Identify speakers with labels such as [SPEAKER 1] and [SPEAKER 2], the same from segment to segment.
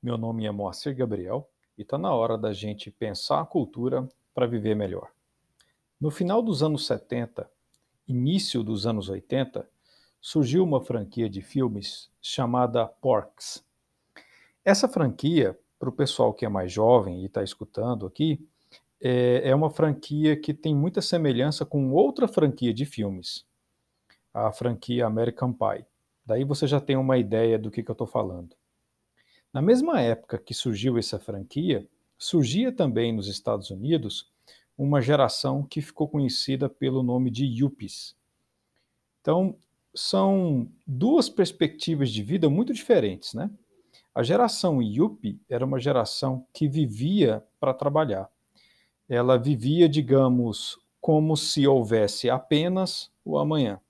[SPEAKER 1] Meu nome é Moacir Gabriel e está na hora da gente pensar a cultura para viver melhor. No final dos anos 70, início dos anos 80, surgiu uma franquia de filmes chamada Porks. Essa franquia, para o pessoal que é mais jovem e está escutando aqui, é, é uma franquia que tem muita semelhança com outra franquia de filmes, a franquia American Pie. Daí você já tem uma ideia do que, que eu estou falando. Na mesma época que surgiu essa franquia, surgia também nos Estados Unidos uma geração que ficou conhecida pelo nome de Yuppies. Então, são duas perspectivas de vida muito diferentes, né? A geração Yuppie era uma geração que vivia para trabalhar. Ela vivia, digamos, como se houvesse apenas o amanhã.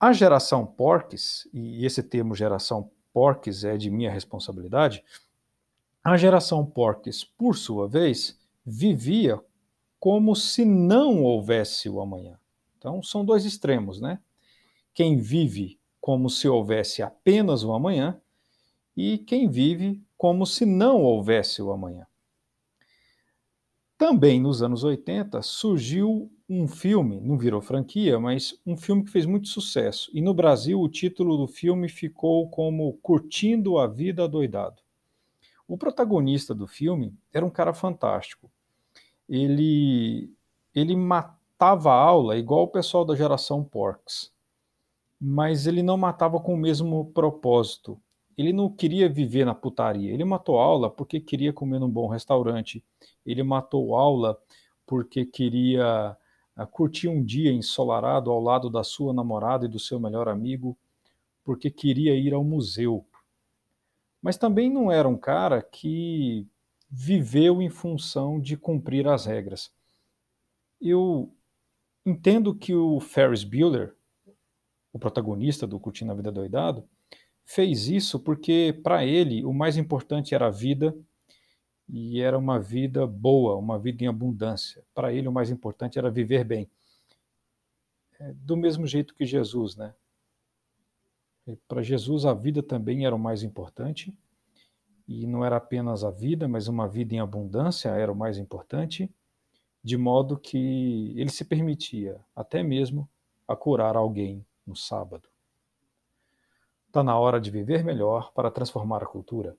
[SPEAKER 1] A geração Porques, e esse termo geração Porques é de minha responsabilidade, a geração Porques, por sua vez, vivia como se não houvesse o amanhã. Então, são dois extremos, né? Quem vive como se houvesse apenas o amanhã e quem vive como se não houvesse o amanhã. Também nos anos 80 surgiu um filme, não virou franquia, mas um filme que fez muito sucesso. E no Brasil o título do filme ficou como Curtindo a Vida Doidado. O protagonista do filme era um cara fantástico. Ele, ele matava a aula igual o pessoal da geração Porks, mas ele não matava com o mesmo propósito ele não queria viver na putaria. Ele matou aula porque queria comer num bom restaurante. Ele matou aula porque queria uh, curtir um dia ensolarado ao lado da sua namorada e do seu melhor amigo, porque queria ir ao museu. Mas também não era um cara que viveu em função de cumprir as regras. Eu entendo que o Ferris Bueller, o protagonista do Curtindo a Vida Doidado, fez isso porque, para ele, o mais importante era a vida e era uma vida boa, uma vida em abundância. Para ele, o mais importante era viver bem. É, do mesmo jeito que Jesus, né? Para Jesus, a vida também era o mais importante. E não era apenas a vida, mas uma vida em abundância era o mais importante, de modo que ele se permitia até mesmo a curar alguém no sábado. Está na hora de viver melhor para transformar a cultura.